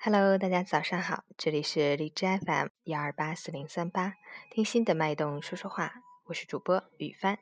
Hello，大家早上好，这里是荔枝 FM 幺二八四零三八，听心的脉动说说话，我是主播雨帆。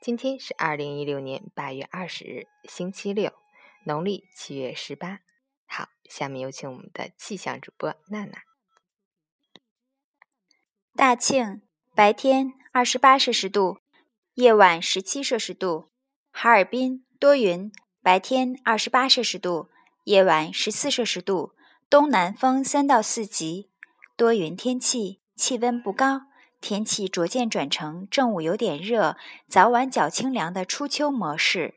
今天是二零一六年八月二十日，星期六，农历七月十八。好，下面有请我们的气象主播娜娜。大庆，白天二十八摄氏度，夜晚十七摄氏度。哈尔滨多云，白天二十八摄氏度，夜晚十四摄氏度。东南风三到四级，多云天气，气温不高，天气逐渐转成正午有点热，早晚较清凉的初秋模式。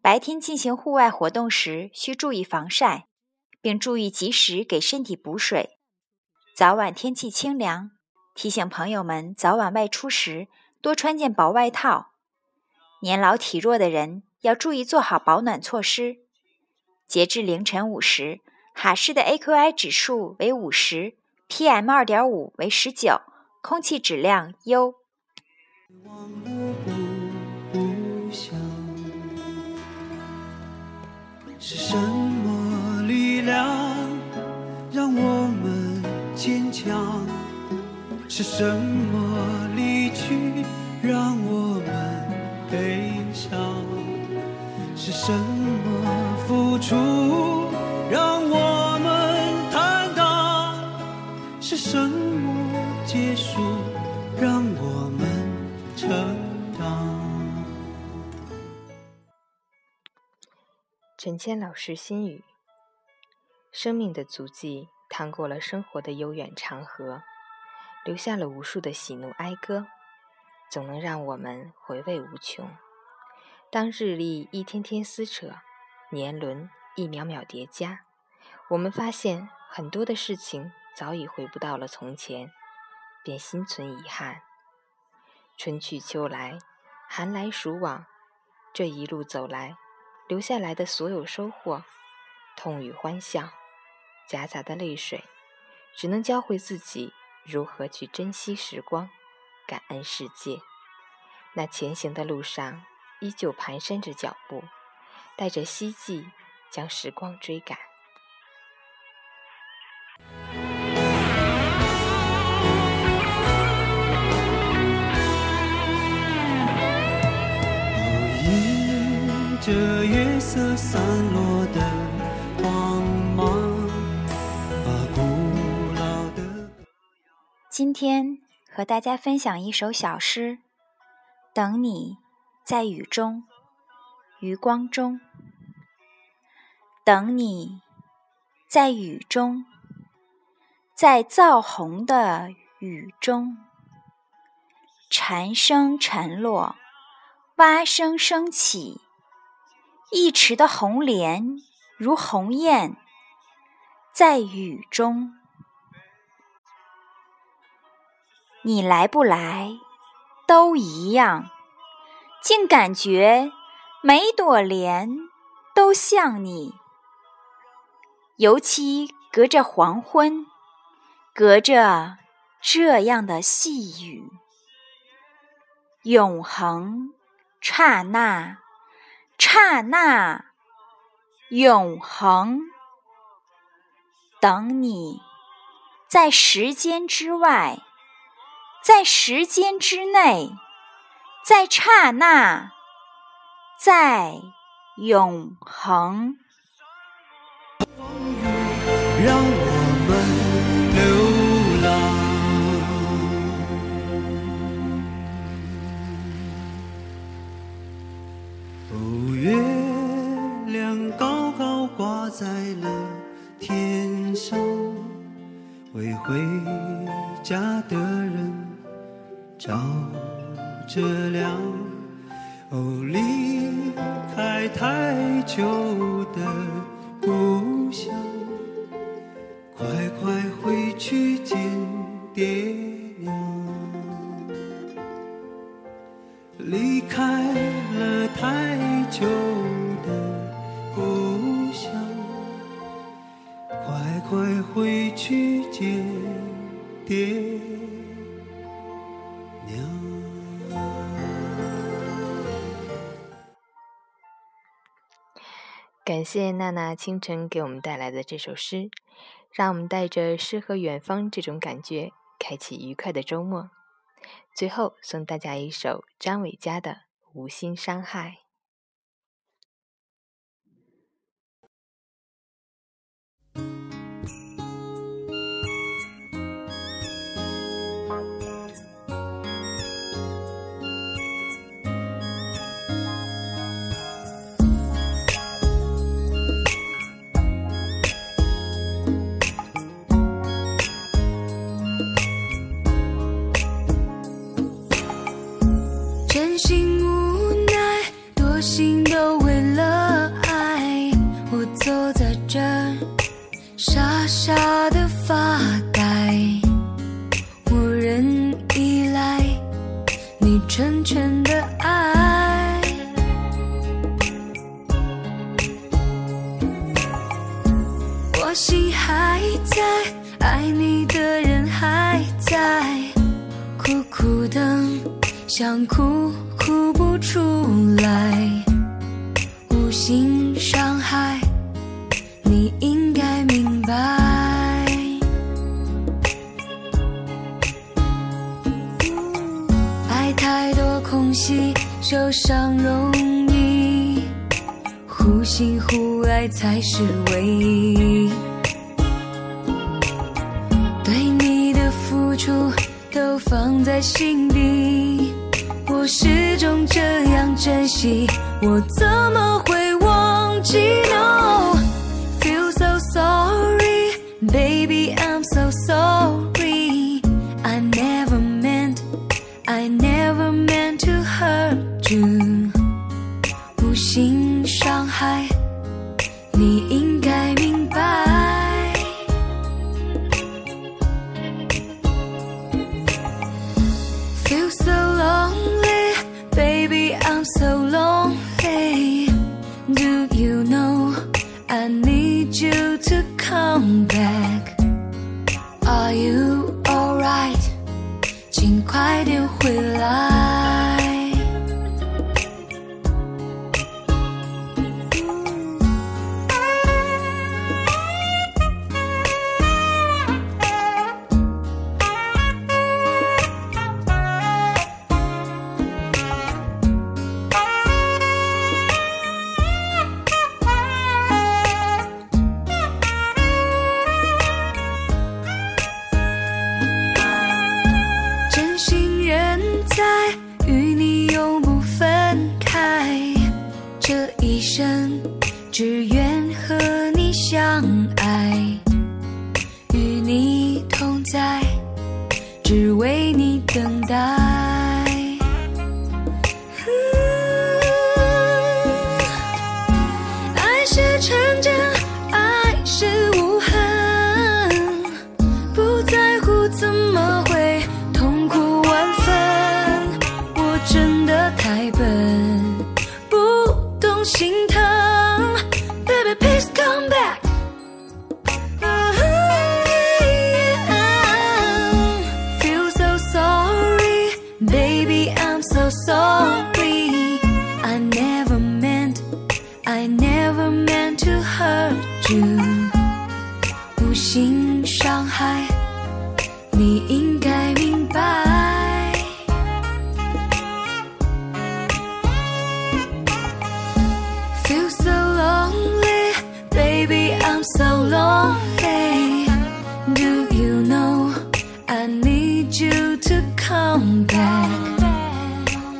白天进行户外活动时需注意防晒，并注意及时给身体补水。早晚天气清凉，提醒朋友们早晚外出时多穿件薄外套。年老体弱的人要注意做好保暖措施。截至凌晨五时。哈市的 AQI 指数为五十，PM 二点五为十九，空气质量优。是什么力量让我们坚强？是什么离去让我们悲伤？是什么付出？是什么结束？让我们成长。陈谦老师心语：生命的足迹趟过了生活的悠远长河，留下了无数的喜怒哀歌，总能让我们回味无穷。当日历一天天撕扯，年轮。一秒秒叠加，我们发现很多的事情早已回不到了从前，便心存遗憾。春去秋来，寒来暑往，这一路走来，留下来的所有收获，痛与欢笑，夹杂的泪水，只能教会自己如何去珍惜时光，感恩世界。那前行的路上，依旧蹒跚着脚步，带着希冀。将时光追赶。迎着月色散落的光芒，把古老的。今天和大家分享一首小诗，《等你在雨中，余光中》。等你，在雨中，在燥红的雨中，蝉声沉落，蛙声升起，一池的红莲如鸿雁，在雨中。你来不来，都一样，竟感觉每朵莲都像你。尤其隔着黄昏，隔着这样的细雨，永恒，刹那，刹那，永恒。等你，在时间之外，在时间之内，在刹那，在永恒。让我们照着亮。哦，离开太久的故乡。快快回去见爹娘，离开了太久的故乡，快快回去见爹感谢娜娜清晨给我们带来的这首诗。让我们带着诗和远方这种感觉，开启愉快的周末。最后送大家一首张伟嘉的《无心伤害》。真心无奈多心都为了爱我坐在这傻傻的发呆我仍依赖你成全的爱我心还在爱你的人想哭哭不出来，无心伤害，你应该明白。爱太多空隙，受伤容易，忽心忽爱才是唯一。对你的付出都放在心底，我始终这样珍惜，我怎么会忘记？No，feel so sorry，baby I'm so sorry，I never meant，I never meant to hurt you，无心伤害，你应该。只愿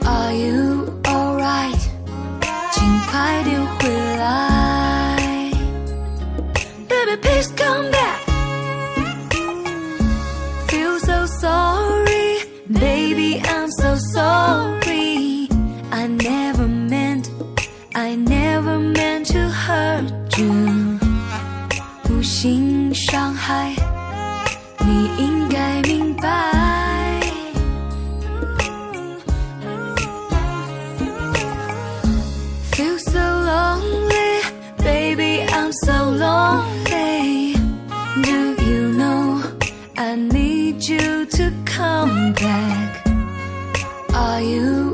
Are you alright？请快点回来，baby，please come back。Feel so sorry，baby，I'm so sorry。I never meant，I never meant to hurt you。无心伤害，你应该明白。To come back. Are you?